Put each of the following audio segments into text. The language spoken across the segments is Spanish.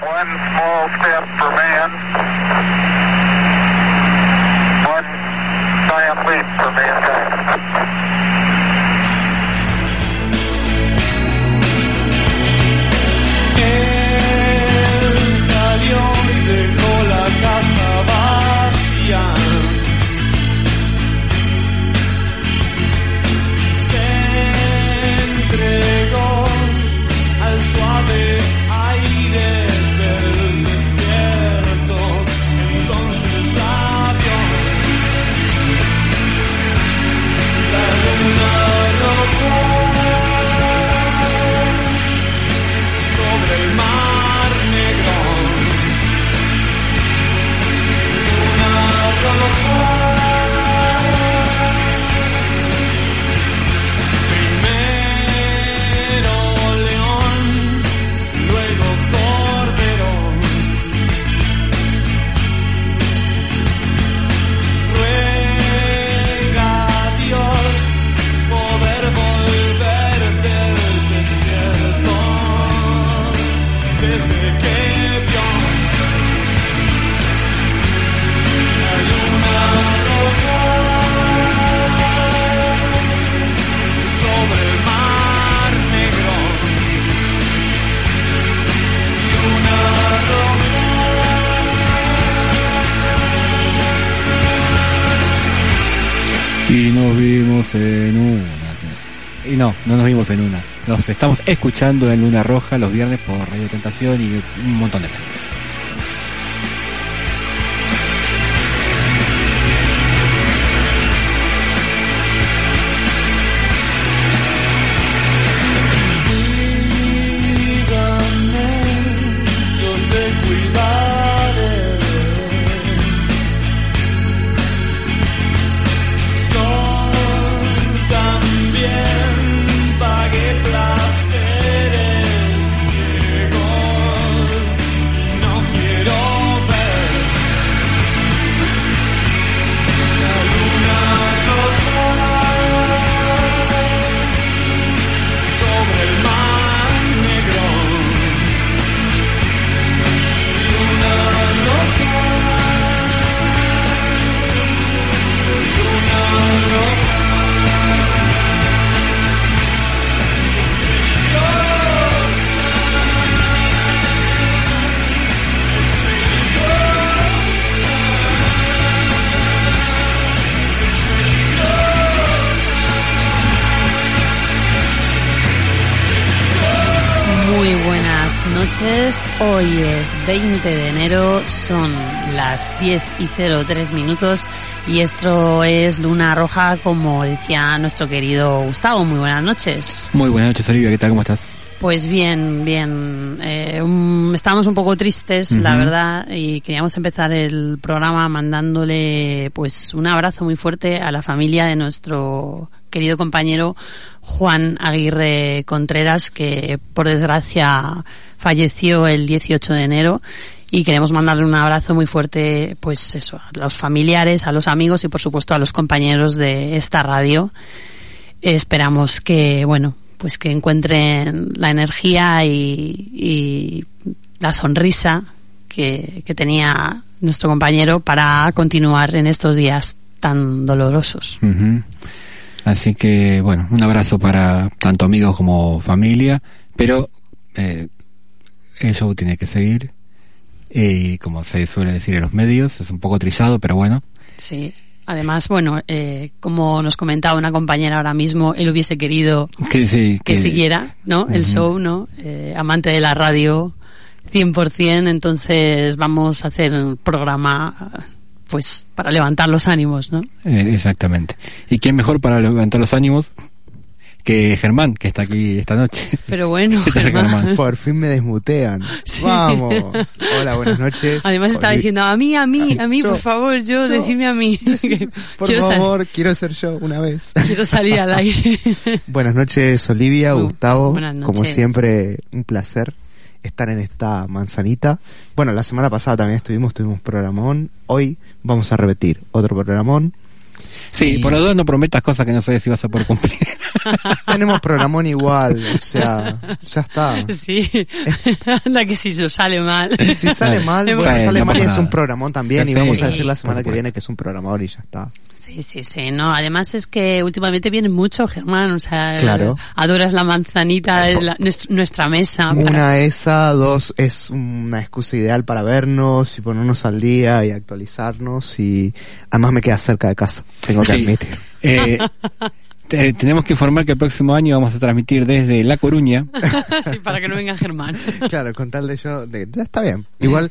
One small step for man. Escuchando en Luna Roja los viernes por Radio Tentación y un montón de medios. 20 de enero, son las 10 y 03 minutos y esto es Luna Roja, como decía nuestro querido Gustavo. Muy buenas noches. Muy buenas noches, Olivia, ¿qué tal? ¿Cómo estás? Pues bien, bien. Eh, un- estábamos un poco tristes, la verdad, y queríamos empezar el programa mandándole pues un abrazo muy fuerte a la familia de nuestro querido compañero Juan Aguirre Contreras, que por desgracia falleció el 18 de enero. Y queremos mandarle un abrazo muy fuerte, pues eso, a los familiares, a los amigos y por supuesto a los compañeros de esta radio. Esperamos que, bueno, pues que encuentren la energía y, y la sonrisa que, que tenía nuestro compañero para continuar en estos días tan dolorosos. Así que, bueno, un abrazo para tanto amigos como familia, pero eh, el show tiene que seguir. Y como se suele decir en los medios, es un poco trillado, pero bueno. Sí. Además, bueno, eh, como nos comentaba una compañera ahora mismo, él hubiese querido Que, sí, que siguiera, ¿no? El show, ¿no? Eh, amante de la radio 100%, entonces vamos a hacer un programa pues para levantar los ánimos, ¿no? Eh, exactamente. ¿Y quién mejor para levantar los ánimos que Germán, que está aquí esta noche? Pero bueno. Por fin me desmutean. Sí. Vamos. Hola, buenas noches. Además estaba diciendo, a mí, a mí, a mí, Yo, por favor, yo, yo, decidme a mí. Por quiero, favor, quiero ser yo una vez. quiero salir al aire. Buenas noches, Olivia, Muy Gustavo. buenas Como noches. siempre, un placer estar en esta manzanita. Bueno, la semana pasada también estuvimos, tuvimos programón. Hoy vamos a repetir otro programón. Sí, Y por lo dos no prometas cosas que no sabes si vas a poder cumplir. tenemos programón igual, o sea, ya está. Sí, anda que si sale mal. Si sale mal, bueno, sale no mal y es un programón también y vamos a decir la semana que viene que es un programador y ya está. Sí, sí, sí, no, además es que últimamente viene mucho, Germán, o sea, Claro. adoras la manzanita, de la- nuestra, nuestra mesa. para- Una esa, dos es una excusa ideal para vernos y ponernos al día y actualizarnos y además me queda cerca de casa, tengo que Sí. admitir. Eh, te- tenemos que informar que el próximo año vamos a transmitir desde La Coruña. sí, para que no venga Germán. Claro, con tal de yo, de- ya está bien. Igual,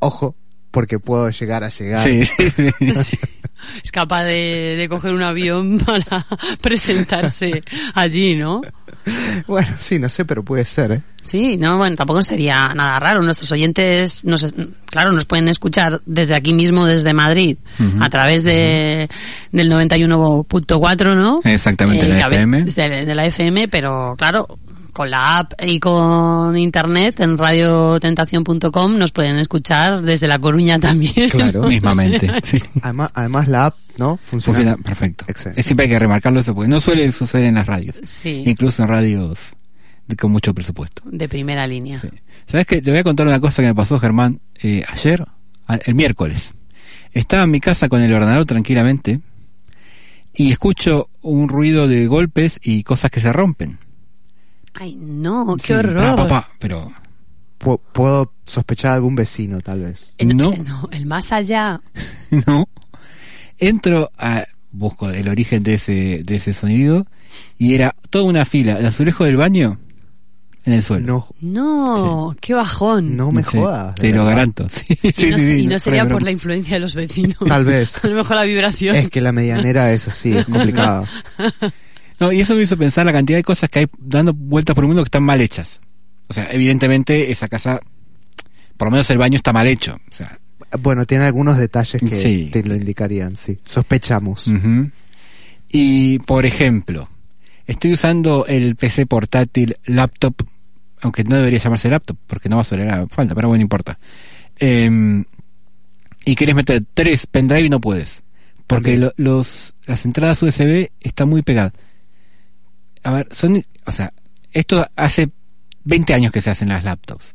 ojo, porque puedo llegar a llegar. Sí, sí, sí. Es capaz de, de coger un avión para presentarse allí, ¿no? Bueno, sí, no sé, pero puede ser, ¿eh? Sí, no, bueno, tampoco sería nada raro. Nuestros oyentes, nos, claro, nos pueden escuchar desde aquí mismo, desde Madrid, a través de, del 91.4, ¿no? Exactamente, la que a veces- FM. De, de la FM, pero claro, con la app y con internet en radiotentación.com nos pueden escuchar desde La Coruña también. Claro. ¿no? Mismamente. O sea, sí. Además, además la app, ¿no? Funciona. Funciona perfecto. Excelente. Siempre hay que remarcarlo eso porque no suele suceder en las radios. Sí, Incluso en radios de- con mucho presupuesto. de primera línea. Sí. ¿Sabes qué? Te voy a contar una cosa que me pasó, Germán, eh, ayer, a- el miércoles. Estaba en mi casa con el ordenador tranquilamente y escucho un ruido de golpes y cosas que se rompen. Ay, no, qué Sí, horror. pa, pa, pa, pero Pu- puedo sospechar algún vecino, tal vez. Eh, no. no, el más allá. no. Entro a busco el origen de ese de ese sonido y era toda una fila de azulejo del baño en el suelo. No, No, qué bajón. no me Sí, jodas. Te lo verdad. garanto. Sí, y sí, no, y no sería por la influencia de los vecinos. Tal vez. A lo mejor la vibración. Es que la medianera es así, es complicado. No, y eso me hizo pensar la cantidad de cosas que hay dando vueltas por el mundo que están mal hechas. O sea, evidentemente esa casa, por lo menos el baño está mal hecho. O sea, Bueno, tiene algunos detalles que Sí. te lo indicarían, sí. Sospechamos. Y, por ejemplo, estoy usando el PC portátil laptop, aunque no debería llamarse laptop, porque no va a sonar a falta, pero bueno, no importa. Em, y quieres meter tres pendrive y no puedes. Porque lo- los, las entradas USB están muy pegadas. A ver, son, o sea, esto hace 20 años que se hacen las laptops.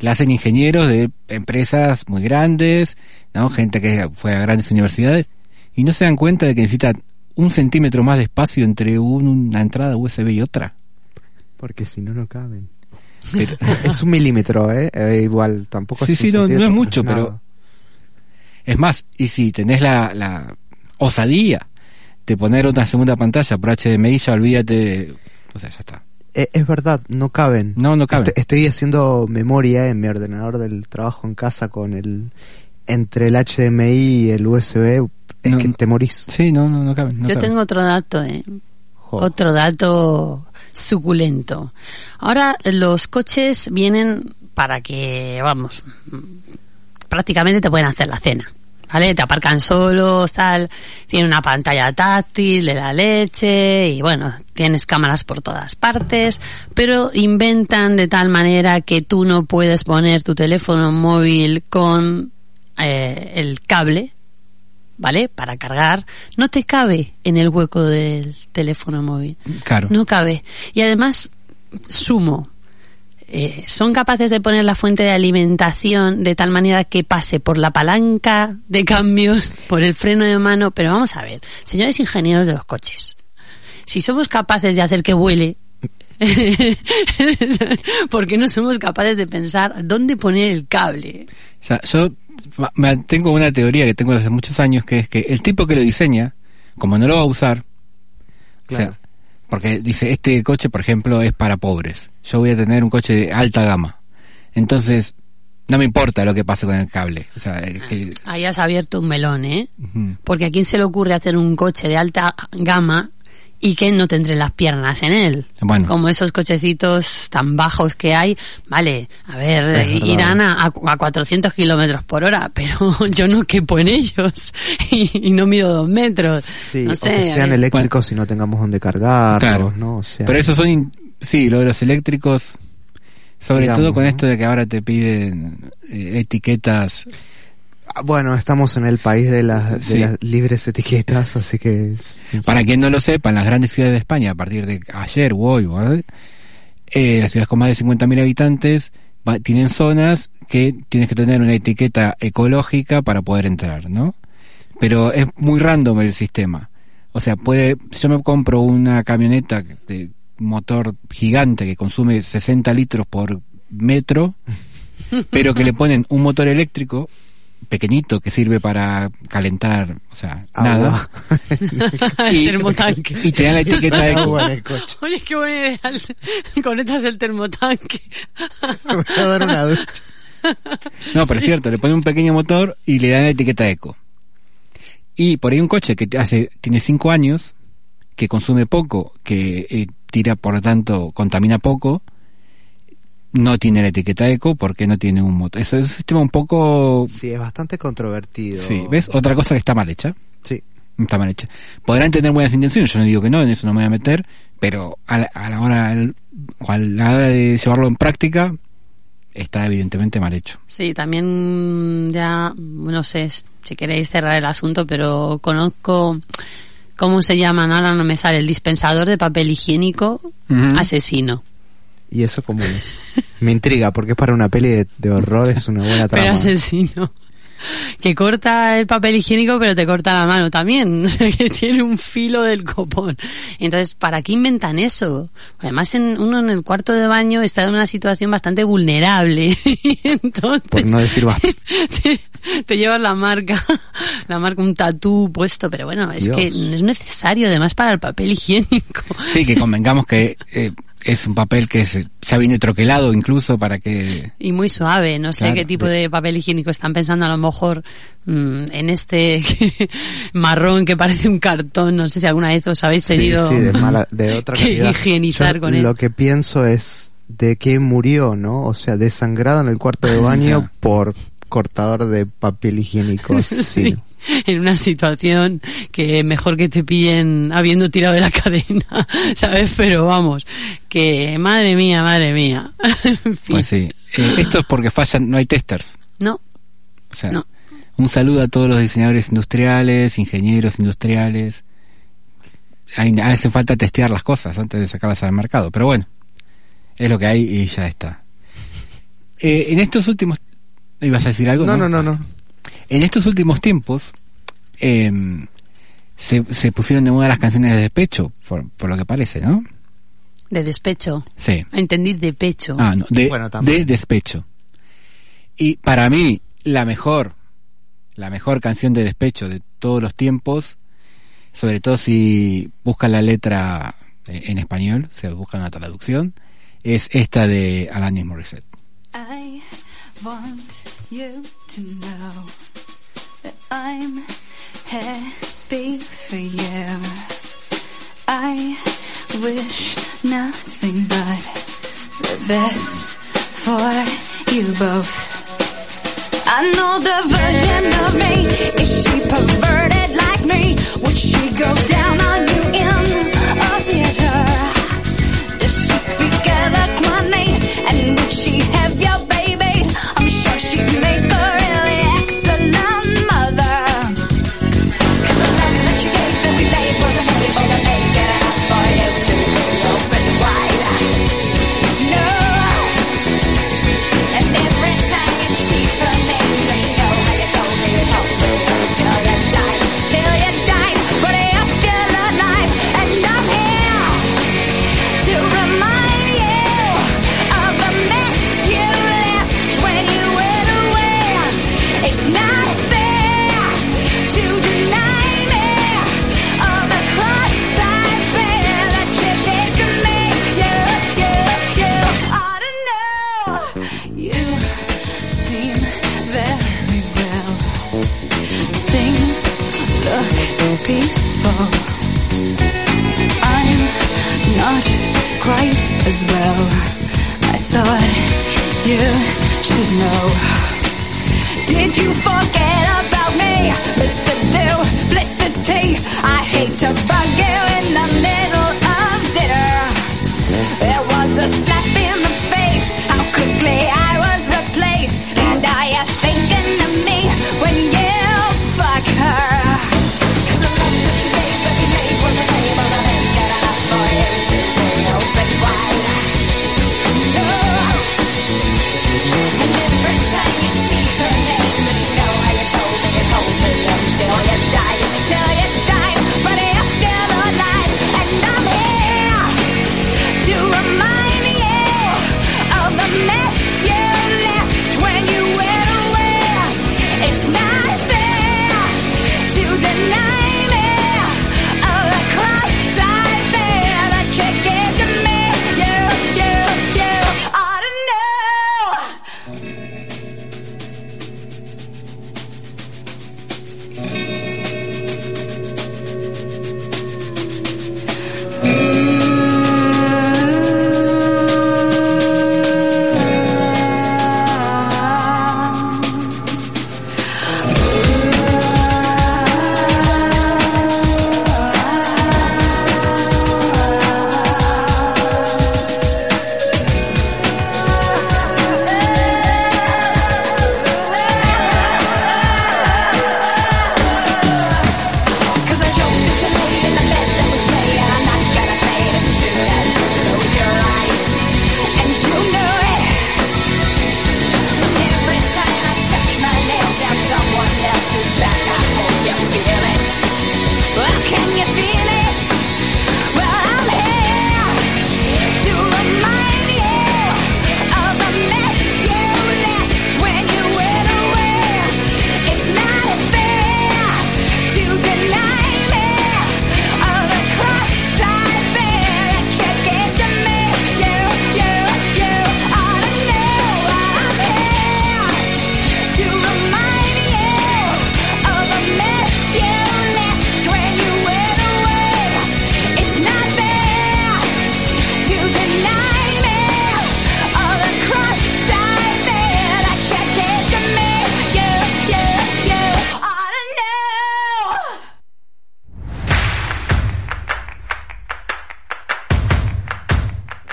La hacen ingenieros de empresas muy grandes, ¿no? Gente que fue a grandes universidades y no se dan cuenta de que necesitan un centímetro más de espacio entre un- una entrada USB y otra. Porque si no, no caben. Pero- Es un milímetro, ¿eh? Eh, igual, tampoco Sí, es un sí, no- no es mucho, nada. pero- es más, y si tenés la, la osadía de poner una segunda pantalla por HDMI, ya olvídate, o sea, ya está. Eh, es verdad, no caben. No, no caben. Est- Estoy haciendo memoria en mi ordenador del trabajo en casa con el... Entre el HDMI y el USB, es No, que te morís. Sí, no, no, no caben. no Yo caben. tengo otro dato, ¿eh? Jo. Otro dato suculento. Ahora los coches vienen para que, vamos, prácticamente te pueden hacer la cena. ¿Vale? Te aparcan solos, tal, tiene una pantalla táctil de la leche y bueno, tienes cámaras por todas partes, pero inventan de tal manera que tú no puedes poner tu teléfono móvil con eh, el cable, ¿vale? Para cargar, no te cabe en el hueco del teléfono móvil. Claro. No cabe. Y además, sumo, eh, son capaces de poner la fuente de alimentación de tal manera que pase por la palanca de cambios, por el freno de mano. Pero vamos a ver, señores ingenieros de los coches, si somos capaces de hacer que vuele, ¿por qué no somos capaces de pensar dónde poner el cable? O sea, yo tengo una teoría que tengo desde muchos años, que es que el tipo que lo diseña, como no lo va a usar, o sea, porque dice, este coche, por ejemplo, es para pobres. Yo voy a tener un coche de alta gama. Entonces, no me importa lo que pase con el cable. O sea, eh, que- Ahí has abierto un melón, ¿eh? Porque a quién se le ocurre hacer un coche de alta gama y que no tendré las piernas en él. Bueno. Como esos cochecitos tan bajos que hay. Vale, a ver, irán a, a 400 kilómetros por hora, pero yo no quepo en ellos y, y no mido dos metros. Sí, no o sé. que sean eléctricos y no tengamos donde cargarlos, Claro. ¿no? O sea, Pero esos son, sí, lo de los eléctricos, sobre Digamos, todo con ¿no? esto de que ahora te piden eh, etiquetas. Ah, Bueno, estamos en el país de, las de Sí. las libres etiquetas, así que... es- Para quien no lo sepa, en las grandes ciudades de España, a partir de ayer o hoy. Eh, las ciudades con más de 50.000 habitantes va- tienen zonas que tienes que tener una etiqueta ecológica para poder entrar, ¿no? Pero es muy random el sistema. O sea, puede, si yo me compro una camioneta de motor gigante que consume 60 litros por metro, pero que le ponen un motor eléctrico pequeñito que sirve para calentar, o sea, nada. Agua. el Y- termotanque. Y te dan la etiqueta eco. Agua en el coche. Oye, qué buena idea. Conectas el termotanque. Me voy a dar una ducha. No, pero es cierto, le ponen un pequeño motor y le dan la etiqueta eco. Y por ahí un coche que te hace, tiene 5 años, que consume poco, que eh, tira, por lo tanto, contamina poco, no tiene la etiqueta eco porque no tiene un motor. Eso es un sistema un poco... Sí, es bastante controvertido. Sí, ¿ves? Otra cosa que está mal hecha. Sí. Está mal hecha. Podrán tener buenas intenciones, yo no digo que no, en eso no me voy a meter, pero a la, a la hora, a la hora de llevarlo en práctica, está evidentemente mal hecho. Sí, también ya, no sé si queréis cerrar el asunto, pero conozco, ¿cómo se llaman? Ahora no me sale, el dispensador de papel higiénico asesino. ¿Y eso cómo es? Me intriga, porque es para una peli de, de horror, es una buena Pero trama. asesino. Que corta el papel higiénico, pero te corta la mano también. Que tiene un filo del copón. Entonces, ¿para qué inventan eso? Además, en, uno en el cuarto de baño está en una situación bastante vulnerable. Entonces, Por no decir te, te llevas la marca, la marca, un tatú puesto, pero bueno, es Dios. que es necesario además para el papel higiénico. Sí, que convengamos que eh, es un papel que se, ya viene troquelado incluso para que... Y muy suave, no sé Claro. qué tipo de papel higiénico están pensando a lo mejor mm, en este marrón que parece un cartón, no sé si alguna vez os habéis Sí, tenido sí, de, mala, de otra que calidad. higienizar Yo con él. Lo que pienso es de que murió, ¿no? O sea, desangrado en el cuarto de baño por cortador de papel higiénico Sí. en una situación que mejor que te pillen habiendo tirado de la cadena, ¿sabes? Pero vamos, que madre mía, madre mía. En fin. Pues sí. Eh, esto es porque fallan, no hay testers. No, O sea, No. un saludo a todos los diseñadores industriales, ingenieros industriales. Hay, hace falta testear las cosas antes de sacarlas al mercado, pero bueno, es lo que hay y ya está. Eh, en estos últimos... ¿Ibas a decir algo? No, no, no, no. En estos últimos tiempos eh, se, se pusieron de moda las canciones de despecho, por, por lo que parece, ¿no? de despecho. Sí. Entendí de pecho. Ah, no, de, Bueno, también. de despecho. Y para mí, la mejor, la mejor canción de despecho de todos los tiempos, sobre todo si buscan la letra eh, en español, o sea, buscan una traducción, es esta de Alanis Morissette. I want you to know that I'm happy for you. I wish nothing but the best for you both. I know the version of me. Is she perverted like me? Would she go down on you in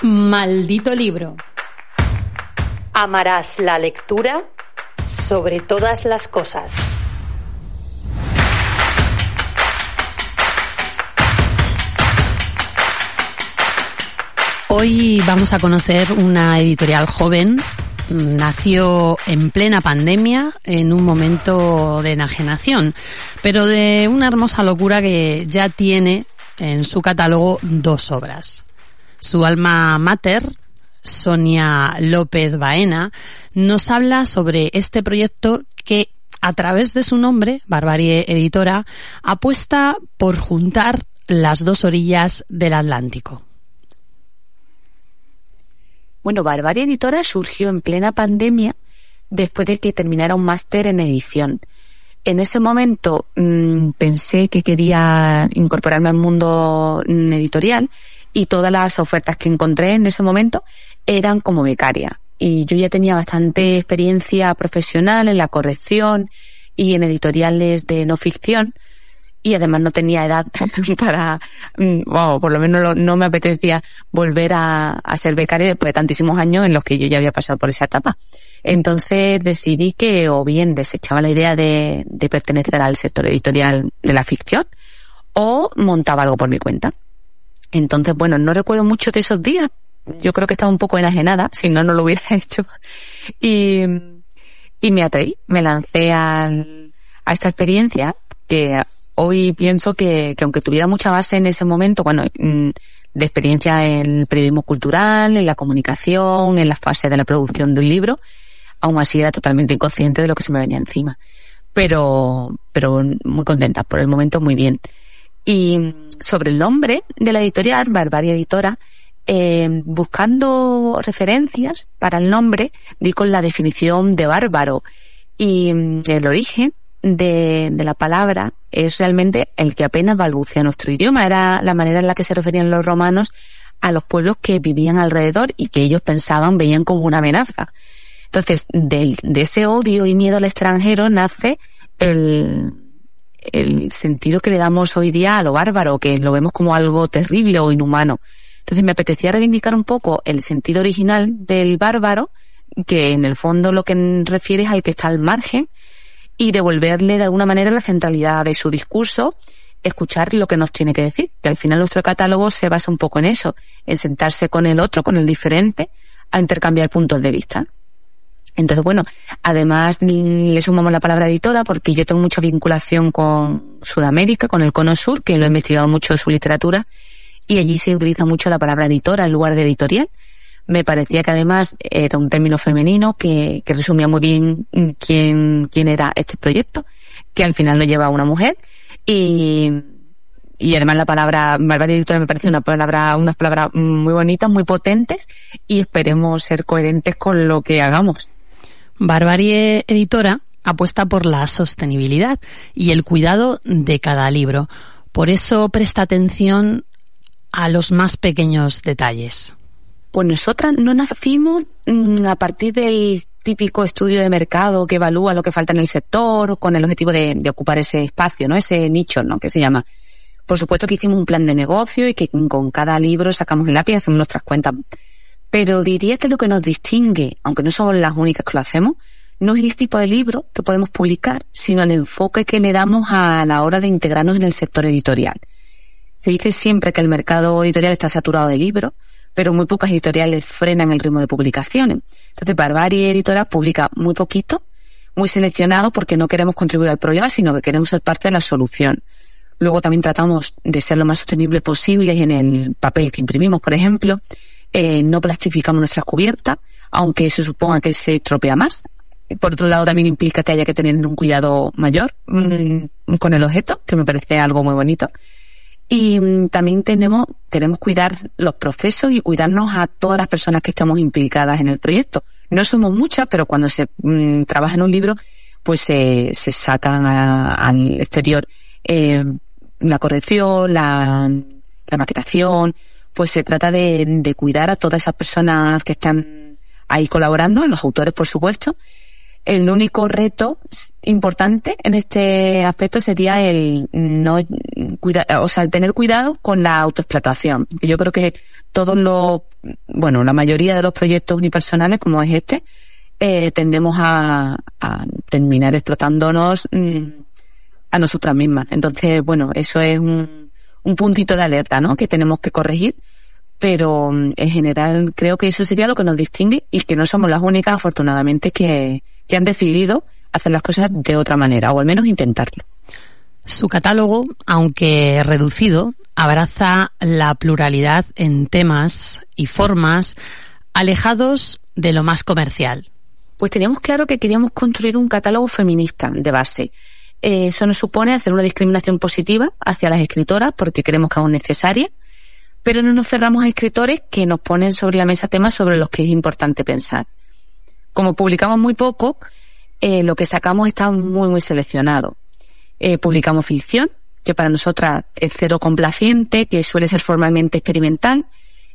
Maldito libro. Amarás la lectura sobre todas las cosas. Hoy vamos a conocer una editorial joven. Nació en plena pandemia, en un momento de enajenación, pero de una hermosa locura que ya tiene en su catálogo dos obras. Su alma mater, Sonia López Baena, nos habla sobre este proyecto que a través de su nombre, Barbarie Editora, apuesta por juntar las dos orillas del Atlántico. Bueno, Barbarie Editora surgió en plena pandemia después de que terminara un máster en edición. En ese momento mmm, pensé que quería incorporarme al mundo mm, editorial y todas las ofertas que encontré en ese momento eran como becaria. Y yo ya tenía bastante experiencia profesional en la corrección y en editoriales de no ficción y además no tenía edad para, bueno, mm, por lo menos no me apetecía volver a, a, ser becaria después de tantísimos años en los que yo ya había pasado por esa etapa. Entonces decidí que o bien desechaba la idea de, de pertenecer al sector editorial de la ficción o montaba algo por mi cuenta. Entonces, bueno, no recuerdo mucho de esos días. Yo creo que estaba un poco enajenada, si no, no lo hubiera hecho. Y, y me atreví, me lancé al, a esta experiencia que hoy pienso que, que aunque tuviera mucha base en ese momento, bueno, mm, de experiencia en el periodismo cultural, en la comunicación, en la fase de la producción de un libro, aún así era totalmente inconsciente de lo que se me venía encima. Pero, pero muy contenta, por el momento muy bien. Y sobre el nombre de la editorial, Barbaria Editora, eh, buscando referencias para el nombre, di con la definición de bárbaro. Y mm, el origen de, de, la palabra es realmente el que apenas balbucea nuestro idioma. Era la manera en la que se referían los romanos a los pueblos que vivían alrededor y que ellos pensaban, veían como una amenaza. Entonces, de, de ese odio y miedo al extranjero nace el, el sentido que le damos hoy día a lo bárbaro, que lo vemos como algo terrible o inhumano. Entonces me apetecía reivindicar un poco el sentido original del bárbaro, que en el fondo lo que refiere es al que está al margen, y devolverle de alguna manera la centralidad de su discurso, escuchar lo que nos tiene que decir, que al final nuestro catálogo se basa un poco en eso, en sentarse con el otro, con el diferente, a intercambiar puntos de vista. Entonces, bueno, además le sumamos la palabra editora porque yo tengo mucha vinculación con Sudamérica, con el Cono Sur, que lo he investigado mucho su literatura, y allí se utiliza mucho la palabra editora en lugar de editorial me parecía que además era un término femenino que, que resumía muy bien quién, quién era este proyecto, que al final lo lleva una mujer y, y además la palabra barbarie editora me parece una palabra, unas palabras muy bonitas, muy potentes y esperemos ser coherentes con lo que hagamos. Barbarie Editora apuesta por la sostenibilidad y el cuidado de cada libro. Por eso presta atención a los más pequeños detalles. Pues nosotras no nacimos mm, a partir del típico estudio de mercado que evalúa lo que falta en el sector con el objetivo de, de, ocupar ese espacio, ¿no? Ese nicho, ¿no? Que se llama. Por supuesto que hicimos un plan de negocio y que con cada libro sacamos el lápiz y hacemos nuestras cuentas. Pero diría que lo que nos distingue, aunque no somos las únicas que lo hacemos, no es el tipo de libro que podemos publicar, sino el enfoque que le damos a la hora de integrarnos en el sector editorial. Se dice siempre que el mercado editorial está saturado de libros, pero muy pocas editoriales frenan el ritmo de publicaciones. Entonces, Barbarie Editora publica muy poquito, muy seleccionado, porque no queremos contribuir al problema, sino que queremos ser parte de la solución. Luego también tratamos de ser lo más sostenible posible en el papel que imprimimos, por ejemplo, eh, no plastificamos nuestras cubiertas, aunque se suponga que se estropea más. Por otro lado, también implica que haya que tener un cuidado mayor mmm, con el objeto, que me parece algo muy bonito. Y mm, también tenemos, queremos cuidar los procesos y cuidarnos a todas las personas que estamos implicadas en el proyecto. No somos muchas, pero cuando se mmm, trabaja en un libro, pues se, sacan a, al exterior eh, la corrección, la maquetación, pues se trata de, de cuidar a todas esas personas que están ahí colaborando, los autores por supuesto, el único reto importante en este aspecto sería el no cuida, o sea, el tener cuidado con la autoexplotación. Yo creo que todos los, bueno, la mayoría de los proyectos unipersonales como es este, eh, tendemos a, a terminar explotándonos mm, a nosotras mismas. Entonces, bueno, eso es un, un puntito de alerta, ¿no? Que tenemos que corregir pero mm, en general creo que eso sería lo que nos distingue y que no somos las únicas, afortunadamente, que, que han decidido hacer las cosas de otra manera, o al menos intentarlo. Su catálogo, aunque reducido, abraza la pluralidad en temas y formas alejados de lo más comercial. Pues teníamos claro que queríamos construir un catálogo feminista de base. Eh, eso nos supone hacer una discriminación positiva hacia las escritoras porque creemos que aún necesaria, pero no nos cerramos a escritores que nos ponen sobre la mesa temas sobre los que es importante pensar. Como publicamos muy poco, eh, lo que sacamos está muy, muy seleccionado. Eh, publicamos ficción, que para nosotras es cero complaciente, que suele ser formalmente experimental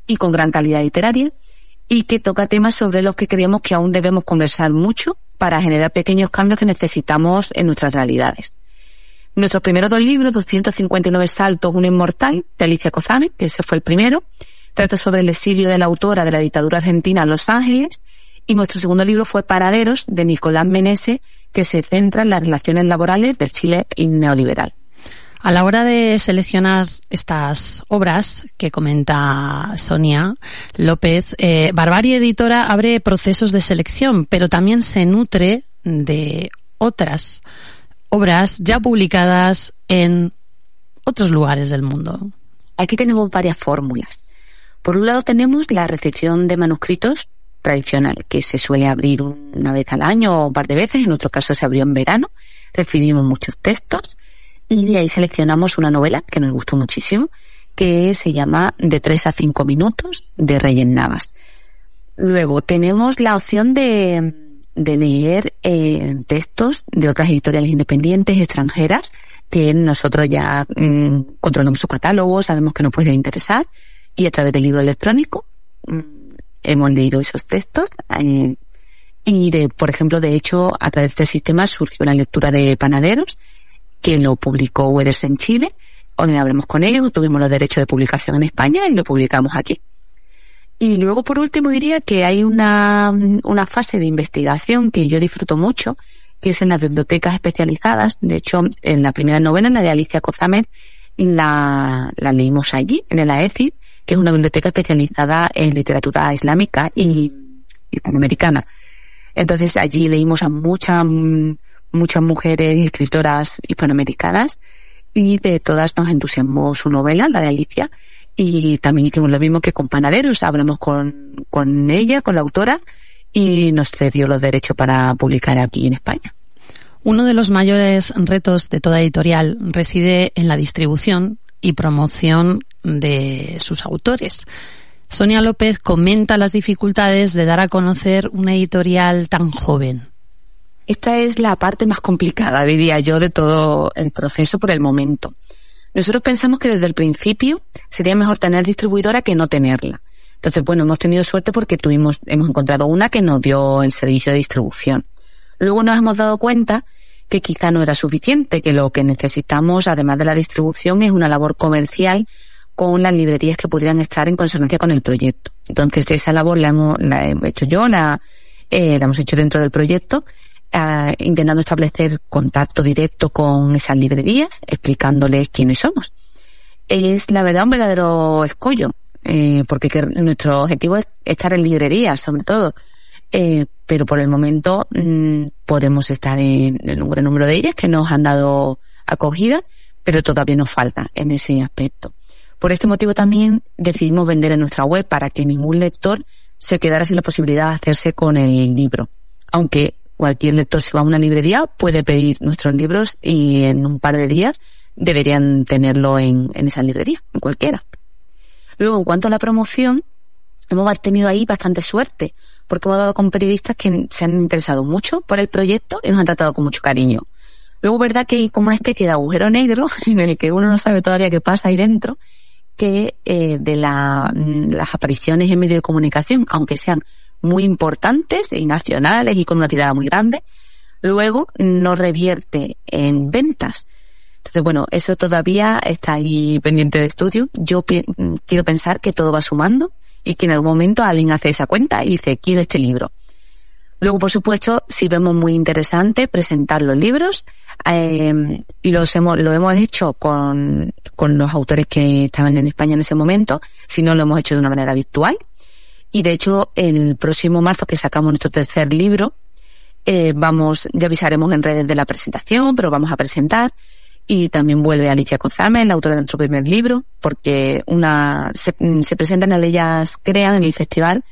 y con gran calidad literaria, y que toca temas sobre los que creemos que aún debemos conversar mucho para generar pequeños cambios que necesitamos en nuestras realidades. Nuestros primeros dos libros, 259 saltos, un inmortal, de Alicia Cozame, que ese fue el primero, trata sobre el exilio de la autora de la dictadura argentina en Los Ángeles, y nuestro segundo libro fue Paraderos, de Nicolás Menese, que se centra en las relaciones laborales del Chile neoliberal. A la hora de seleccionar estas obras que comenta Sonia López, eh, Barbarie Editora abre procesos de selección, pero también se nutre de otras obras ya publicadas en otros lugares del mundo. Aquí tenemos varias fórmulas. Por un lado tenemos la recepción de manuscritos tradicional, que se suele abrir una vez al año o un par de veces, en nuestro caso se abrió en verano, recibimos muchos textos y de ahí seleccionamos una novela que nos gustó muchísimo, que se llama De tres a cinco minutos de Reyes Navas. Luego tenemos la opción de de leer eh, textos de otras editoriales independientes extranjeras que nosotros ya mm, controlamos su catálogo, sabemos que nos puede interesar y a través del libro electrónico mm, hemos leído esos textos eh, y de, por ejemplo, de hecho, a través de este sistema surgió la lectura de Panaderos que lo publicó Weathers en Chile, donde hablamos con ellos, tuvimos los derechos de publicación en España y lo publicamos aquí. Y luego, por último, diría que hay una, una fase de investigación que yo disfruto mucho, que es en las bibliotecas especializadas. De hecho, en la primera novela, la de Alicia Cozamet, la, la leímos allí, en el AECI, que es una biblioteca especializada en literatura islámica y hispanoamericana. Entonces, allí leímos a muchas, muchas mujeres escritoras hispanoamericanas y de todas nos entusiasmó su novela, la de Alicia, y también hicimos lo mismo que con Panaderos, hablamos con, con ella, con la autora, y nos cedió los derechos para publicar aquí en España. Uno de los mayores retos de toda editorial reside en la distribución y promoción de sus autores. Sonia López comenta las dificultades de dar a conocer una editorial tan joven. Esta es la parte más complicada, diría yo, de todo el proceso por el momento. Nosotros pensamos que desde el principio sería mejor tener distribuidora que no tenerla. Entonces, bueno, hemos tenido suerte porque tuvimos, hemos encontrado una que nos dio el servicio de distribución. Luego nos hemos dado cuenta que quizá no era suficiente, que lo que necesitamos, además de la distribución, es una labor comercial con las librerías que pudieran estar en consonancia con el proyecto. Entonces, esa labor la hemos, la he hecho yo, eh, la hemos hecho dentro del proyecto intentando establecer contacto directo con esas librerías, explicándoles quiénes somos. Es la verdad un verdadero escollo, eh, porque nuestro objetivo es estar en librerías, sobre todo. Eh, pero por el momento mm, podemos estar en, en, un gran número de ellas que nos han dado acogida, pero todavía nos falta en ese aspecto. Por este motivo también decidimos vender en nuestra web para que ningún lector se quedara sin la posibilidad de hacerse con el libro. Aunque Cualquier lector si va a una librería puede pedir nuestros libros y en un par de días deberían tenerlo en, en esa librería, en cualquiera. Luego, en cuanto a la promoción, hemos tenido ahí bastante suerte, porque hemos dado con periodistas que se han interesado mucho por el proyecto y nos han tratado con mucho cariño. Luego, verdad que hay como una especie de agujero negro en el que uno no sabe todavía qué pasa ahí dentro, que eh, de la, las apariciones en medio de comunicación, aunque sean muy importantes y nacionales y con una tirada muy grande, luego no revierte en ventas. Entonces, bueno, eso todavía está ahí pendiente de estudio. Yo quiero pensar que todo va sumando y que en algún momento alguien hace esa cuenta y dice, quiero este libro. Luego, por supuesto, si vemos muy interesante presentar los libros, eh, y los hemos, lo hemos hecho con, con los autores que estaban en España en ese momento, si no lo hemos hecho de una manera virtual. Y de hecho, el próximo marzo que sacamos nuestro tercer libro, eh, vamos, ya avisaremos en redes de la presentación, pero vamos a presentar. Y también vuelve Alicia Cozame, la autora de nuestro primer libro, porque una, se, se presentan ellas crean en el festival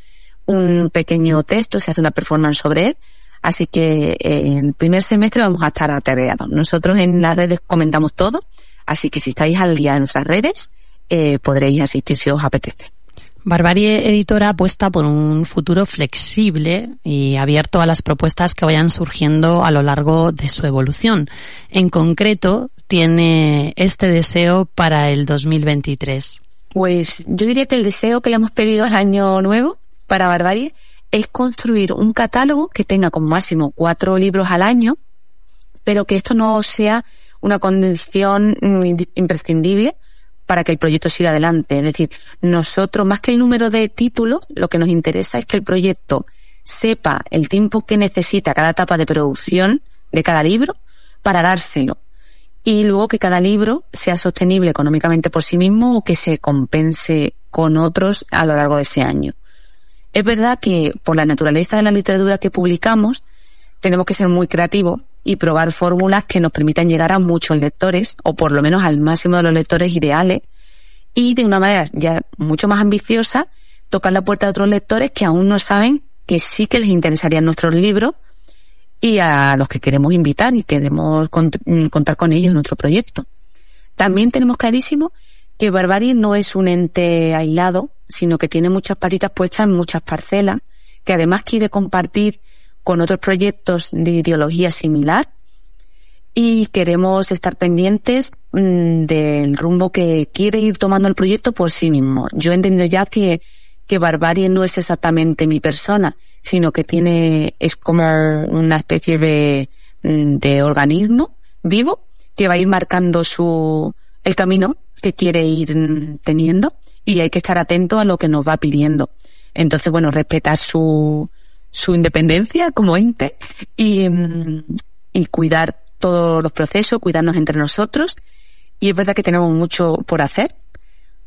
un pequeño texto, se hace una performance sobre él. Así que eh, en el primer semestre vamos a estar atareados. Nosotros en las redes comentamos todo, así que si estáis al día en nuestras redes, eh, podréis asistir si os apetece. Barbarie Editora apuesta por un futuro flexible y abierto a las propuestas que vayan surgiendo a lo largo de su evolución. En concreto, tiene este deseo para el 2023. Pues yo diría que el deseo que le hemos pedido al año nuevo para Barbarie es construir un catálogo que tenga como máximo cuatro libros al año, pero que esto no sea una condición imprescindible para que el proyecto siga adelante. Es decir, nosotros, más que el número de títulos, lo que nos interesa es que el proyecto sepa el tiempo que necesita cada etapa de producción de cada libro para dárselo. Y luego que cada libro sea sostenible económicamente por sí mismo o que se compense con otros a lo largo de ese año. Es verdad que por la naturaleza de la literatura que publicamos, tenemos que ser muy creativos y probar fórmulas que nos permitan llegar a muchos lectores, o por lo menos al máximo de los lectores ideales, y de una manera ya mucho más ambiciosa, tocar la puerta de otros lectores que aún no saben que sí que les interesarían nuestros libros y a los que queremos invitar y queremos contar con ellos en nuestro proyecto. También tenemos clarísimo que Barbarie no es un ente aislado, sino que tiene muchas patitas puestas en muchas parcelas, que además quiere compartir con otros proyectos de ideología similar y queremos estar pendientes mm, del rumbo que quiere ir tomando el proyecto por sí mismo. Yo he entendido ya que, que Barbarie no es exactamente mi persona, sino que tiene, es como una especie de, mm, de organismo vivo que va a ir marcando su, el camino que quiere ir teniendo y hay que estar atento a lo que nos va pidiendo. Entonces, bueno, respetar su, su independencia como ente y, mm, y cuidar todos los procesos, cuidarnos entre nosotros. Y es verdad que tenemos mucho por hacer,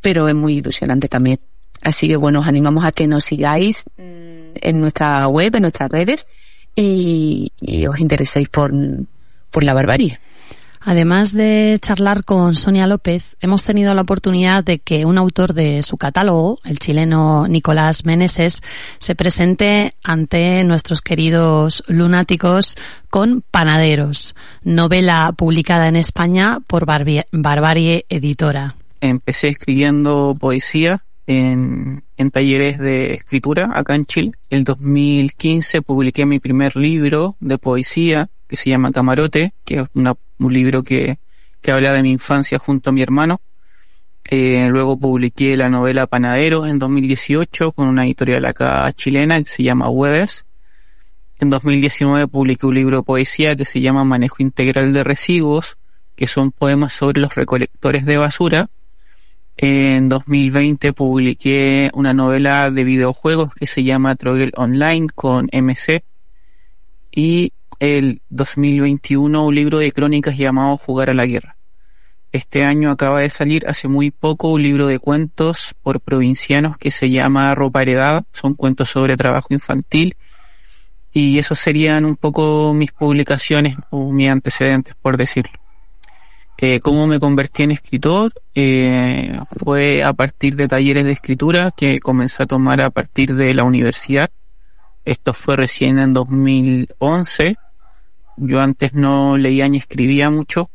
pero es muy ilusionante también. Así que bueno, os animamos a que nos sigáis mm, en nuestra web, en nuestras redes y, os intereséis por, por la barbarie. Además de charlar con Sonia López, hemos tenido la oportunidad de que un autor de su catálogo, el chileno Nicolás Meneses, se presente ante nuestros queridos lunáticos con Panaderos, novela publicada en España por Barbarie Editora. Empecé escribiendo poesía en, en, talleres de escritura acá en Chile. El 2015 publiqué mi primer libro de poesía que se llama Camarote, que es un libro que, que habla de mi infancia junto a mi hermano. Eh, luego publiqué la novela Panadero en 2018 con una editorial acá chilena que se llama Webes. En 2019 publiqué un libro de poesía que se llama Manejo Integral de Residuos, que son poemas sobre los recolectores de basura. En 2020 publiqué una novela de videojuegos que se llama Trogel Online con MC. Y el 2021 un libro de crónicas llamado Jugar a la Guerra. Este año acaba de salir hace muy poco un libro de cuentos por provincianos que se llama Ropa Heredada. Son cuentos sobre trabajo infantil. Y esos serían un poco mis publicaciones o mis antecedentes, por decirlo. Eh, ¿Cómo me convertí en escritor? Eh, fue a partir de talleres de escritura que comencé a tomar a partir de la universidad. Esto fue recién en 2011 yo antes no leía ni escribía mucho,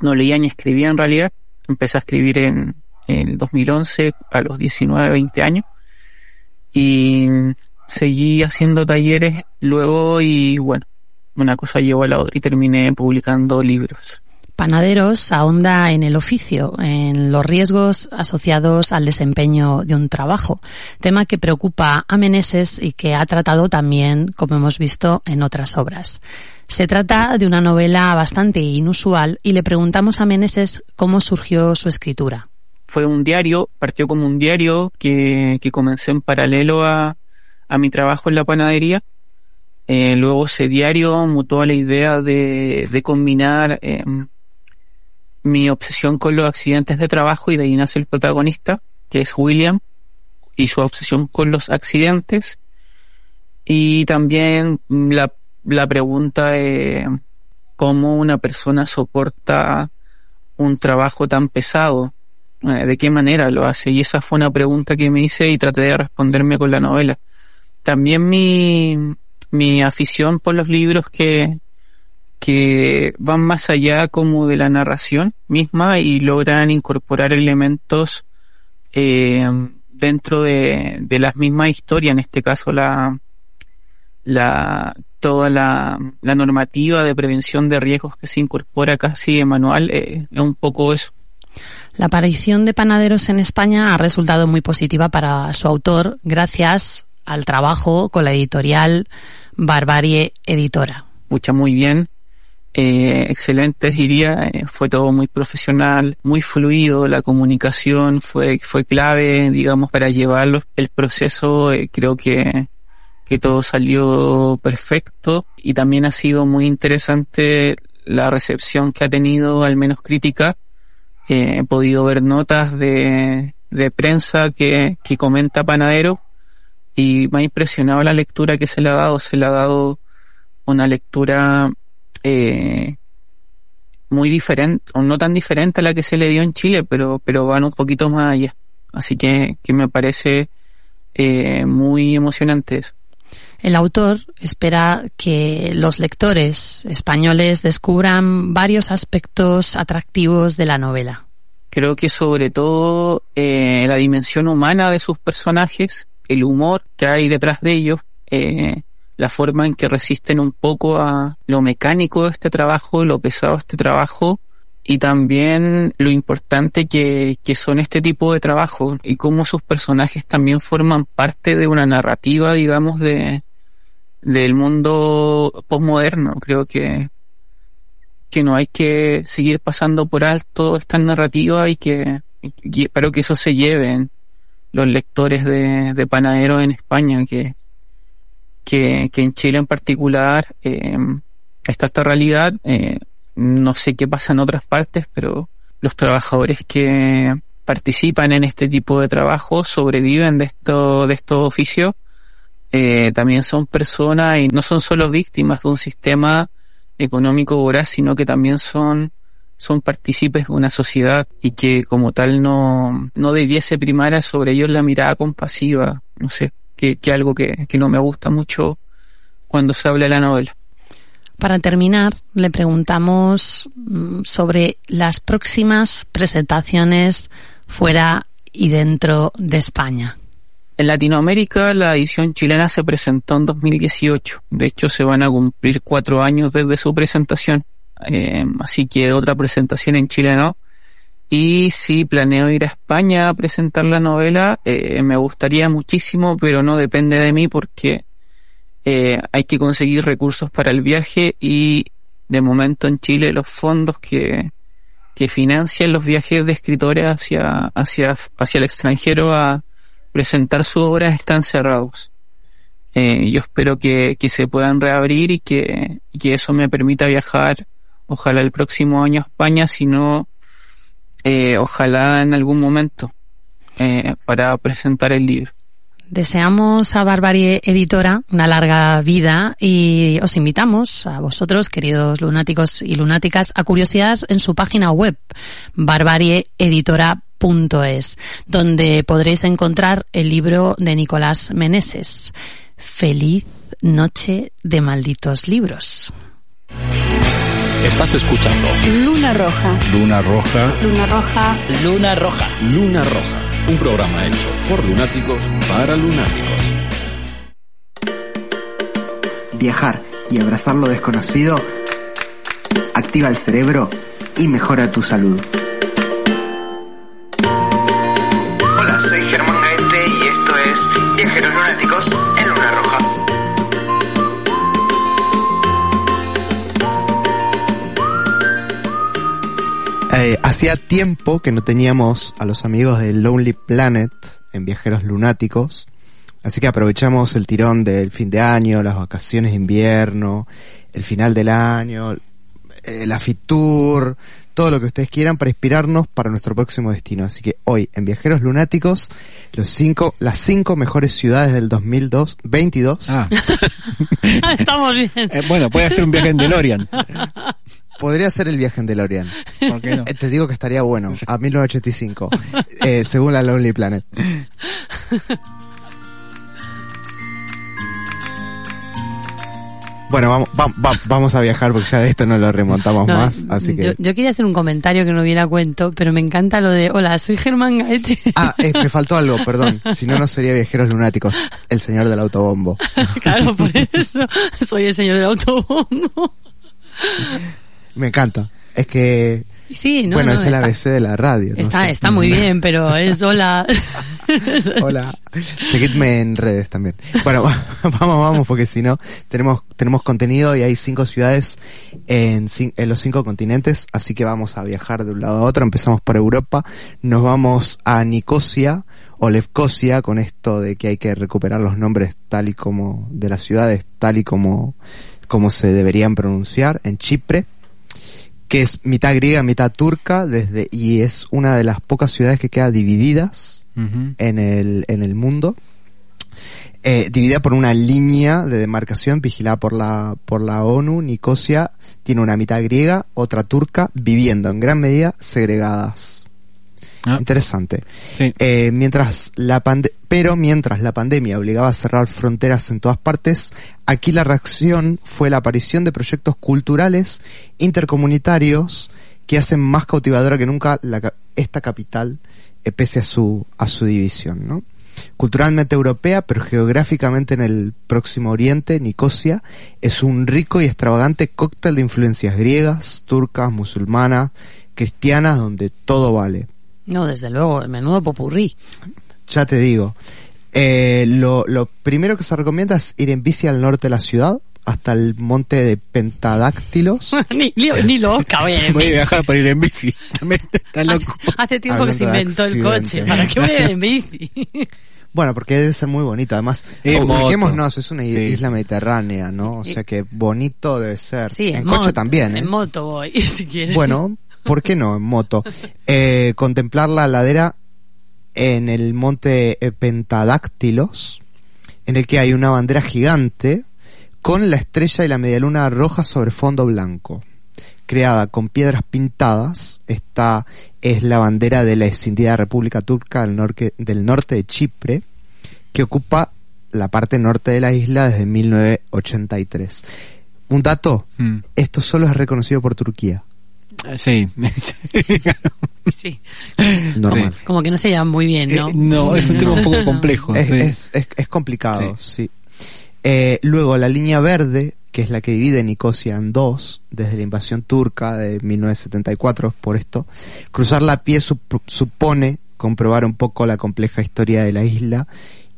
no leía ni escribía en realidad. Empecé a escribir en, el 2011 a los 19, 20 años y seguí haciendo talleres luego y bueno, una cosa llevó a la otra y terminé publicando libros. Panaderos ahonda en el oficio, en los riesgos asociados al desempeño de un trabajo, tema que preocupa a Meneses y que ha tratado también, como hemos visto, en otras obras. Se trata de una novela bastante inusual y le preguntamos a Meneses cómo surgió su escritura. Fue un diario, partió como un diario que, que comencé en paralelo a, a mi trabajo en la panadería. Eh, luego ese diario mutó a la idea de, de combinar eh, mi obsesión con los accidentes de trabajo y de ahí nace el protagonista, que es William, y su obsesión con los accidentes. Y también la, la pregunta es cómo una persona soporta un trabajo tan pesado, eh, de qué manera lo hace. Y esa fue una pregunta que me hice y traté de responderme con la novela. También mi, mi afición por los libros que, que van más allá como de la narración misma y logran incorporar elementos eh, dentro de, de las mismas historias, en este caso la, la toda la, la normativa de prevención de riesgos que se incorpora casi de manual, eh, es un poco eso. La aparición de panaderos en España ha resultado muy positiva para su autor gracias al trabajo con la editorial Barbarie Editora. Mucha muy bien eh, excelente, diría. Eh, fue todo muy profesional, muy fluido. La comunicación fue, fue clave, digamos, para llevarlo. El proceso, eh, creo que, que todo salió perfecto y también ha sido muy interesante la recepción que ha tenido, al menos crítica. Eh, he podido ver notas de, de prensa que, que comenta Panadero y me ha impresionado la lectura que se le ha dado. Se le ha dado una lectura eh, muy diferente, o no tan diferente a la que se le dio en Chile, pero, pero van un poquito más allá. Así que, que me parece eh, muy emocionante eso. El autor espera que los lectores españoles descubran varios aspectos atractivos de la novela. Creo que sobre todo eh, la dimensión humana de sus personajes, el humor que hay detrás de ellos, eh, la forma en que resisten un poco a lo mecánico de este trabajo, lo pesado de este trabajo y también lo importante que, que son este tipo de trabajo y cómo sus personajes también forman parte de una narrativa, digamos, de del mundo postmoderno. Creo que que no hay que seguir pasando por alto esta narrativa y que espero que eso se lleven los lectores de, de Panadero en España, que, que, en Chile en particular eh, está esta realidad. Eh, no sé qué pasa en otras partes, pero los trabajadores que participan en este tipo de trabajo sobreviven de esto, de estos oficios. Eh, también son personas y no son solo víctimas de un sistema económico voraz, sino que también son son partícipes de una sociedad y que como tal no, no debiese primar sobre ellos la mirada compasiva. No sé, que, que algo que, que no me gusta mucho cuando se habla de la novela. Para terminar, le preguntamos mm, sobre las próximas presentaciones fuera y dentro de España. En Latinoamérica la edición chilena se presentó en 2018. De hecho, se van a cumplir cuatro años desde su presentación. Eh, así que otra presentación en Chile no. Y si planeo ir a España a presentar la novela, eh, me gustaría muchísimo, pero no depende de mí porque eh, hay que conseguir recursos para el viaje y de momento en Chile los fondos que, que financian los viajes de escritores hacia, hacia, hacia el extranjero a presentar su obra están cerrados. Eh, yo espero que, que se puedan reabrir y que, que eso me permita viajar, ojalá el próximo año a España, si no, eh, ojalá en algún momento, eh, para presentar el libro. Deseamos a Barbarie Editora una larga vida y os invitamos a vosotros, queridos lunáticos y lunáticas, a curiosidad en su página web, barbarieeditora.es, donde podréis encontrar el libro de Nicolás Meneses, Feliz Noche de Malditos Libros. Estás escuchando Luna Roja. Luna Roja. Luna Roja. Luna Roja. Luna Roja. Un programa hecho por lunáticos para lunáticos. Viajar y abrazar lo desconocido activa el cerebro y mejora tu salud. Viajeros Lunáticos en Luna Roja. Eh, hacía tiempo que no teníamos a los amigos de Lonely Planet en Viajeros Lunáticos, así que aprovechamos el tirón del fin de año, las vacaciones de invierno, el final del año, eh, la Fitur, todo lo que ustedes quieran para inspirarnos para nuestro próximo destino. Así que hoy en Viajeros Lunáticos, los cinco, las cinco mejores ciudades del 2002, 22. Ah, Estamos bien. eh, bueno, puede ser un viaje en DeLorean. Podría ser el viaje en DeLorean. ¿Por qué no? Eh, Te digo que estaría bueno, a 1985, eh, según la Lonely Planet. Bueno, vamos, va- va- vamos a viajar porque ya de esto no lo remontamos No, más, así que... yo quería hacer un comentario que no viene a cuento, pero me encanta lo de, hola, soy Germán Gaete. Ah, eh, me faltó algo, perdón. Si no, no sería Viajeros Lunáticos. El señor del autobombo. claro, por eso soy el señor del autobombo. Me encanta. Es que... Sí, no, bueno, no, es el está, ABC de la radio. no está, sé. está muy bien, pero es hola. Hola. Seguidme en redes también. Bueno, vamos, vamos, porque si no, tenemos, tenemos contenido y hay cinco ciudades en, en los cinco continentes, así que vamos a viajar de un lado a otro. Empezamos por Europa, nos vamos a Nicosia o Lefkosia con esto de que hay que recuperar los nombres tal y como, de las ciudades tal y como, como se deberían pronunciar en Chipre que es mitad griega, mitad turca, desde, y es una de las pocas ciudades que queda divididas en el, en el mundo, eh, dividida por una línea de demarcación vigilada por la, por la ONU. Nicosia tiene una mitad griega, otra turca, viviendo en gran medida segregadas. Ah, Interesante. sí. Eh, mientras la pande- pero mientras la pandemia obligaba a cerrar fronteras en todas partes, aquí la reacción fue la aparición de proyectos culturales intercomunitarios que hacen más cautivadora que nunca la esta capital eh, pese a su a su división, ¿no? Culturalmente europea, pero geográficamente en el próximo oriente, Nicosia es un rico y extravagante cóctel de influencias griegas, turcas, musulmanas, cristianas, donde todo vale. No, desde luego, el menudo popurrí. Ya te digo. Eh, lo, lo primero que se recomienda es ir en bici al norte de la ciudad, hasta el monte de Pentadáctilos. ni, ni, ni loca. Voy a viajar para ir en bici. También está loco. Hace tiempo que se inventó el coche. ¿Para qué voy a ir en bici? Bueno, porque debe ser muy bonito. Además, Es ubiquémonos, es una Sí. isla mediterránea, ¿no? O sea que bonito debe ser. Sí, en moto, coche también, ¿eh? En moto voy, si quieres. Bueno, ¿por qué no? En moto. Eh, contemplar la ladera en el monte eh, Pentadáctilos, en el que hay una bandera gigante con la estrella y la medialuna roja sobre fondo blanco. Creada con piedras pintadas, esta es la bandera de la escindida República Turca del norte, del norte de Chipre, que ocupa la parte norte de la isla desde 1983. Un dato, Mm. esto solo es reconocido por Turquía. Sí. Sí. Normal. Como que no se llevan muy bien, ¿no? Eh, no, es un tema un poco complejo. Es, sí. es, es, es complicado, sí. Eh, luego, la línea verde, que es la que divide Nicosia en dos, desde la invasión turca de 1974, por esto, cruzar la pie sup- supone comprobar un poco la compleja historia de la isla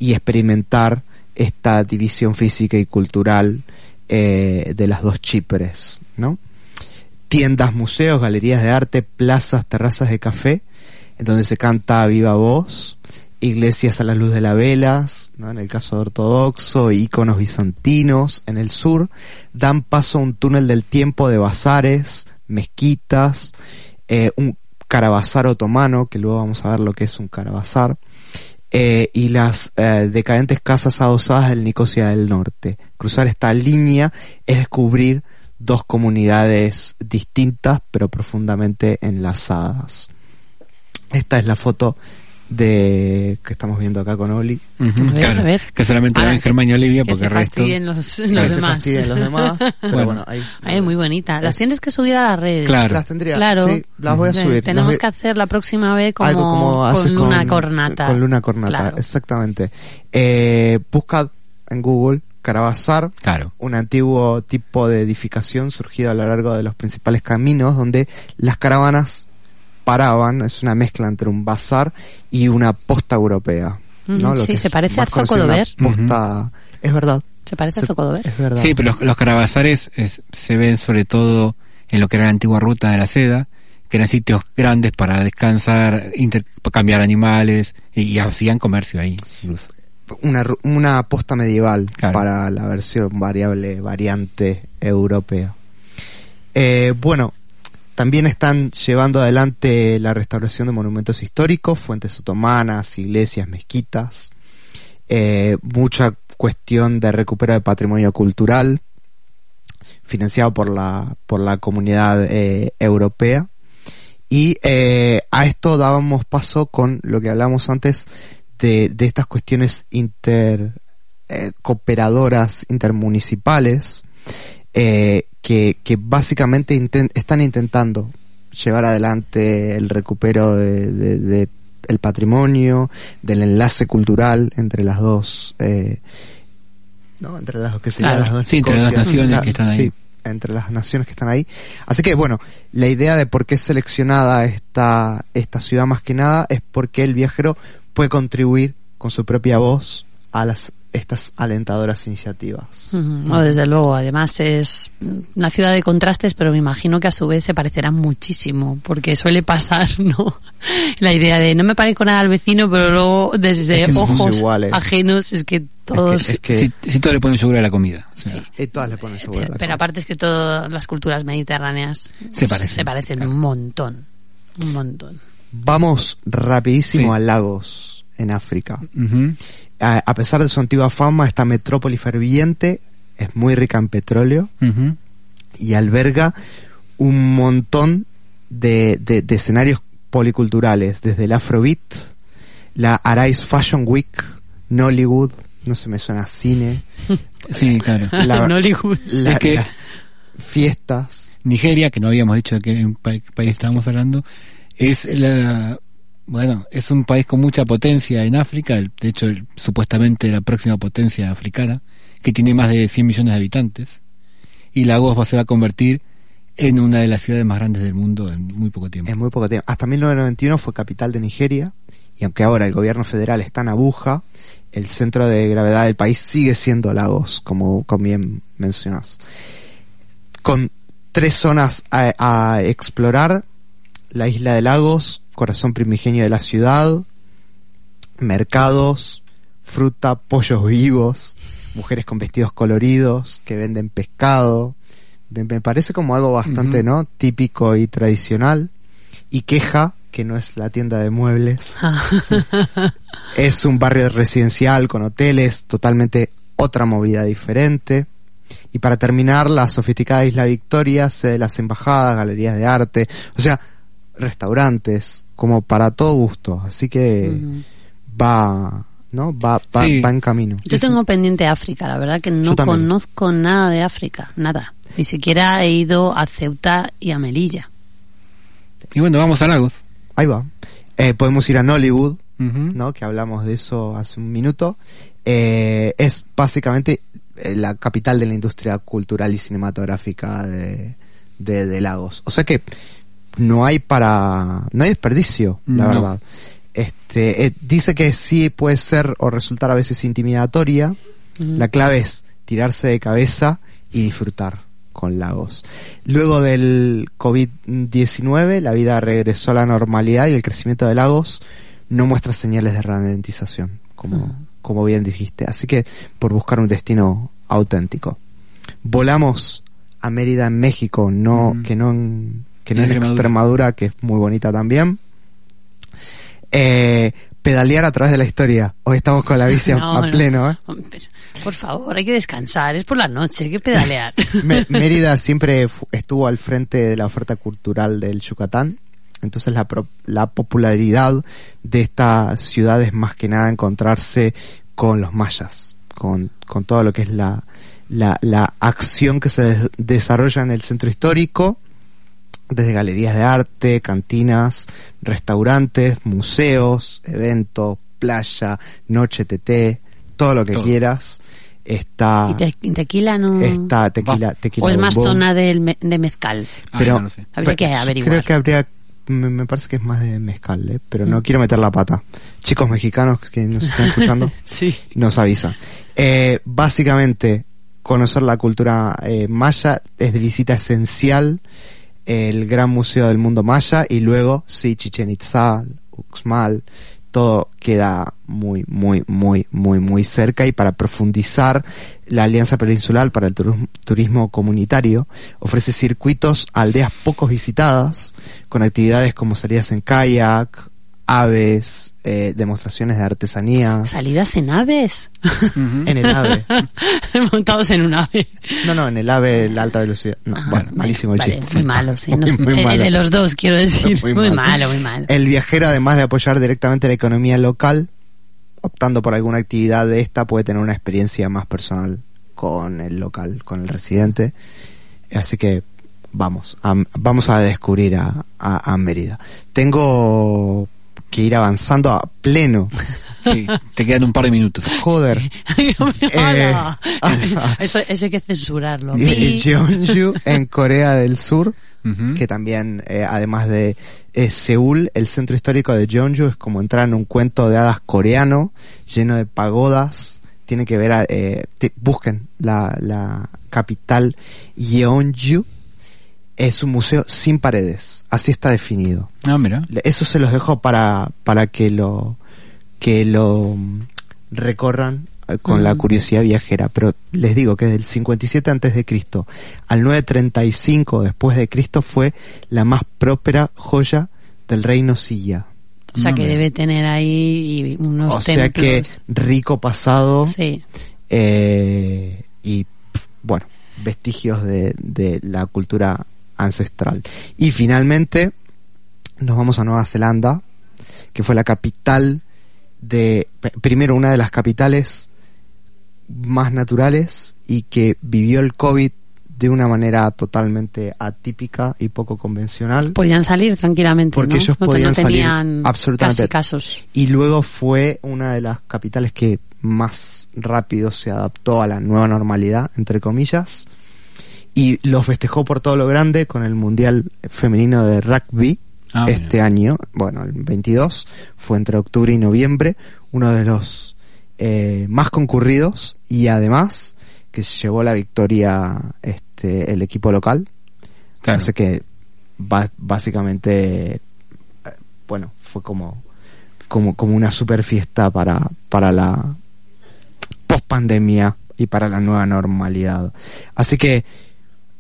y experimentar esta división física y cultural eh, de las dos Chipres, ¿no? Tiendas, museos, galerías de arte, plazas, terrazas de café, en donde se canta a viva voz, iglesias a la luz de las velas, ¿no? en el caso de ortodoxo, íconos bizantinos en el sur, dan paso a un túnel del tiempo de bazares, mezquitas, eh, un carabazar otomano, que luego vamos a ver lo que es un carabazar, eh, y las eh, decadentes casas adosadas del Nicosia del Norte. Cruzar esta línea es descubrir dos comunidades distintas pero profundamente enlazadas. Esta es la foto de que estamos viendo acá con Oli. A ver, claro. a ver. Que solamente ven Germán y Olivia que porque se el resto. fastidien los, los Que se demás. fastidien los demás, pero Bueno. bueno, ahí es muy bonita. Las Es- tienes que subir a las redes. Claro. las tendría, Claro. sí, las voy a subir. Tenemos Las que hacer la próxima vez como, algo como con Luna Cornata. Con Luna Cornata, Claro. exactamente. Eh, busca en Google caravazar, Claro. un antiguo tipo de edificación surgido a lo largo de los principales caminos donde las caravanas paraban, es una mezcla entre un bazar y una posta europea. ¿no? Ujú, Lo sí, se parece a Zocodover. Posta, es verdad, ¿Se parece Se- a Zocodover? es verdad. Sí, pero los, los caravazares es- se ven sobre todo en lo que era la antigua ruta de la seda, que eran sitios grandes para descansar, intercambiar animales y, y hacían comercio ahí. incluso. Una, una posta medieval Claro. para la versión variable variante europea. Eh, bueno, también están llevando adelante la restauración de monumentos históricos, fuentes otomanas, iglesias, mezquitas, eh, mucha cuestión de recupero de patrimonio cultural financiado por la por la comunidad eh, europea y eh, a esto dábamos paso con lo que hablamos antes de, de estas cuestiones inter eh, cooperadoras intermunicipales eh, que, que básicamente están intentando llevar adelante el recupero de, de- de el patrimonio, del enlace cultural entre las dos, eh, ¿no? entre las que serían Claro, las dos sí, entre las naciones está- que están ahí. sí, entre las naciones que están ahí. Así que bueno, la idea de por qué es seleccionada esta, esta ciudad más que nada es porque el viajero puede contribuir con su propia voz a las estas alentadoras iniciativas. No, desde luego, además es una ciudad de contrastes, pero me imagino que a su vez se parecerá muchísimo, porque suele pasar, ¿no? La idea de no me parezco nada al vecino, pero luego desde Es que somos ojos iguales. ajenos es que todos... Es que, Si, si todos le ponen yogur a la comida. y todas le ponen yogur a pero, aparte es que todas las culturas mediterráneas Se parecen. se parecen un montón, un montón. Vamos rapidísimo Sí. a Lagos en África. A, a pesar de su antigua fama, esta metrópoli ferviente es muy rica en petróleo y alberga un montón de, de- de escenarios policulturales, desde el Afrobeat, la Arise Fashion Week, Nollywood, no se me suena cine, Sí, claro. La- Nollywood. la- Es que- las fiestas, Nigeria, que no habíamos dicho de qué pa- país estábamos hablando, es la bueno, es un país con mucha potencia en África, de hecho supuestamente la próxima potencia africana, que tiene más de 100 millones de habitantes, y Lagos va, se va a convertir en una de las ciudades más grandes del mundo en muy poco tiempo. en muy poco tiempo. Hasta 1991 fue capital de Nigeria y aunque ahora el gobierno federal está en Abuja, el centro de gravedad del país sigue siendo Lagos, como, como bien mencionas. Con tres zonas a, a explorar, la isla de Lagos, corazón primigenio de la ciudad, mercados, fruta, pollos vivos, mujeres con vestidos coloridos que venden pescado. Me, parece como algo bastante. ¿no? Típico y tradicional. Y queja, que no es la tienda de muebles, es un barrio residencial con hoteles, totalmente otra movida diferente. Y para terminar, la sofisticada Isla Victoria, sede de las embajadas, galerías de arte, o sea, restaurantes, como para todo gusto. Así que va, ¿no? Va, va, Sí. va en camino. Yo tengo pendiente África, la verdad que no conozco nada de África, nada. Ni siquiera he ido a Ceuta y a Melilla. Y bueno, vamos a Lagos. Ahí va. Eh, podemos ir a Nollywood. ¿no? Que hablamos de eso hace un minuto. Eh, es básicamente eh, la capital de la industria cultural y cinematográfica de, de, de Lagos. O sea que no hay para, no hay desperdicio, la No. verdad. Este, eh, dice que sí puede ser o resultar a veces intimidatoria. La clave es tirarse de cabeza y disfrutar con Lagos. Luego del COVID-19, la vida regresó a la normalidad y el crecimiento de Lagos no muestra señales de ralentización, como, como bien dijiste. Así que por buscar un destino auténtico. Volamos a Mérida en México, no, que no en, que no En Extremadura. Extremadura, que es muy bonita también. Eh, pedalear a través de la historia. Hoy estamos con la bici a- No, a no. pleno, ¿eh? Por favor, hay que descansar, es por la noche, hay que pedalear. Mérida siempre estuvo al frente de la oferta cultural del Yucatán. Entonces la, pro- la popularidad de esta ciudad es más que nada encontrarse con los mayas, con, con todo lo que es la, la, la acción que se des- desarrolla en el centro histórico, desde galerías de arte, cantinas, restaurantes, museos, eventos, playa, noche TT, todo lo que Todo. quieras. está ¿Y, te- y tequila no...? está tequila, tequila ¿O es más bombón. zona del me- de mezcal? pero Habría que averiguar. creo que habría me, me parece que es más de mezcal ¿eh? pero Mm. no quiero meter la pata chicos mexicanos que nos están escuchando Sí. nos avisa Eh, básicamente conocer la cultura eh, maya es de visita esencial el gran museo del mundo maya y luego sí Chichen Itza Uxmal todo queda muy, muy, muy, muy, muy cerca y para profundizar, la Alianza Peninsular para el Turismo, Comunitario ofrece circuitos a aldeas pocos visitadas con actividades como salidas en kayak, aves, eh, demostraciones de artesanías. ¿Salidas en aves? En el ave. Montados en un ave. No, no, en el ave, la alta velocidad. No, bueno, malísimo el Vale, chiste. muy malo, sí. no Muy, muy malo. De los dos, quiero decir. Muy Muy, malo. malo, muy malo. El viajero, además de apoyar directamente la economía local, optando por alguna actividad de esta, puede tener una experiencia más personal con el local, con el residente. Así que vamos, a, vamos a descubrir a, a- a Mérida. Tengo que ir avanzando a pleno. Sí, te quedan un par de minutos. Joder. Hola. ah, Eso, eso hay que censurarlo. Y. Jeonju en Corea del Sur, que también, eh, además de eh, Seúl, el centro histórico de Jeonju es como entrar en un cuento de hadas coreano, lleno de pagodas. Tiene que ver, a, eh, te- busquen la, la capital Jeonju. Es un museo sin paredes, así está definido. Ah, mira. Eso se los dejo para, para que lo, que lo mm, recorran eh, con la Mm. curiosidad viajera. Pero les digo que del 57 antes de Cristo al 935 después de Cristo fue la más próspera joya del reino Silla. O sea que debe tener ahí unos O sea que rico pasado Sí. eh, y bueno, vestigios de, de la cultura ancestral. Y finalmente nos vamos a Nueva Zelanda, que fue la capital de, primero una de las capitales más naturales y que vivió el COVID de una manera totalmente atípica y poco convencional. Podían salir tranquilamente, Porque ¿no? ellos No podían no salir absolutamente. casi casos. Y luego fue una de las capitales que más rápido se adaptó a la nueva normalidad, entre comillas. Y lo festejó por todo lo grande con el Mundial Femenino de Rugby Ah, este año, bueno, el 22, fue entre octubre y noviembre, uno de los eh, más concurridos y además que se llevó la victoria este el equipo local. Claro. Así que básicamente, bueno, fue como, como, como una super fiesta para, para la post pandemia y para la nueva normalidad. Así que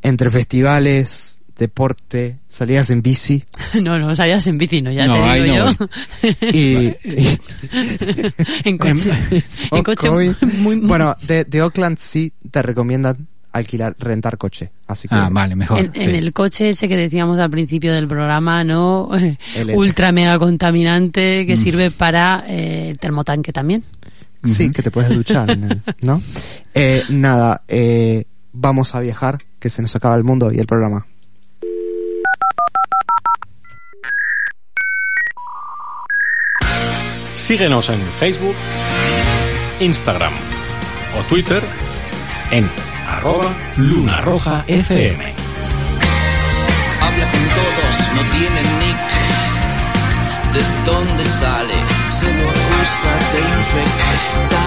entre festivales, deporte, salidas en bici No, no, salías en bici, no, ya No, te ahí digo no yo. y, y- en coche. en coche muy, muy- bueno, de, de Oakland sí te recomiendan alquilar, rentar coche. Así que Ah, vale, mejor. en, el coche ese que decíamos al principio del programa, ¿no? El- Ultra mega contaminante que sirve para eh, el termotanque también. Sí, que te puedes duchar, ¿no? Eh, nada, eh, vamos a viajar, que se nos acaba el mundo y el programa. Síguenos en Facebook, Instagram o Twitter en arroba Luna Roja FM. Habla con todos, no tiene nick. ¿De dónde sale? Se lo acusa de infectar.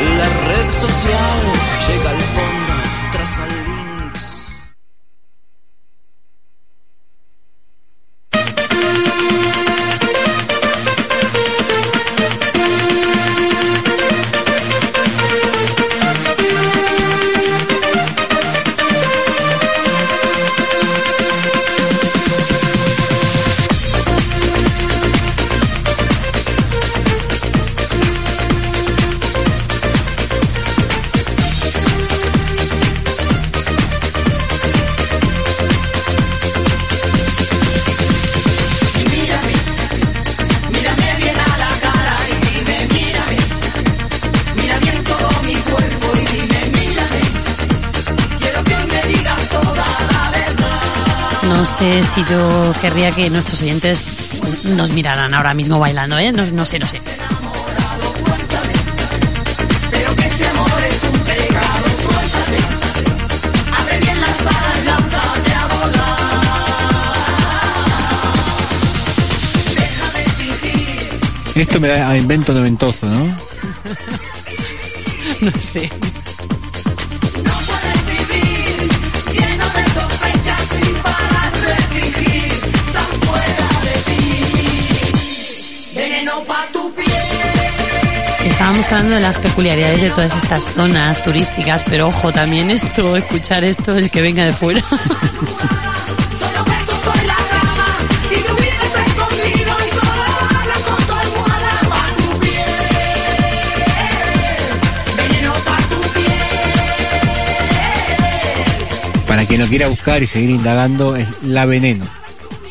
La red social llega al fondo, no sé si yo querría que nuestros oyentes nos miraran ahora mismo bailando, ¿eh? no, no sé, no sé. Esto me da a invento noventoso, ¿no? no sé. Estábamos hablando de las peculiaridades de todas estas zonas turísticas, pero ojo, también esto, escuchar esto es que venga de fuera. Para quien lo quiera buscar y seguir indagando, es La Veneno.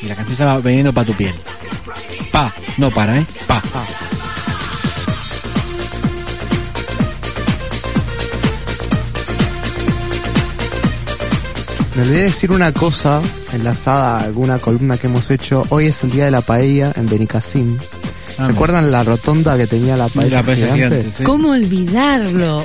Y la canción se llama Veneno para tu piel. Pa, no para, ¿eh? Pa. Me olvidé decir una cosa enlazada a alguna columna que hemos hecho. Hoy es el día de la paella en Benicassim. ¿Se acuerdan la rotonda que tenía la paella, La paella gigante? gigante, sí. ¿Cómo olvidarlo?